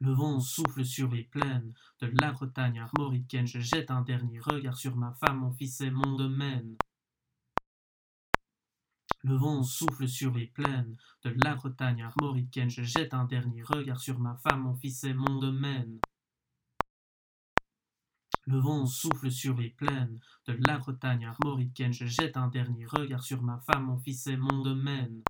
Le vent souffle sur les plaines de la Bretagne armoricaine. Je jette un dernier regard sur ma femme, mon fils et mon domaine. Le vent souffle sur les plaines de la Bretagne armoricaine. Je jette un dernier regard sur ma femme, mon fils et mon domaine. Le vent souffle sur les plaines de la Bretagne armoricaine. Je jette un dernier regard sur ma femme, mon fils et mon domaine.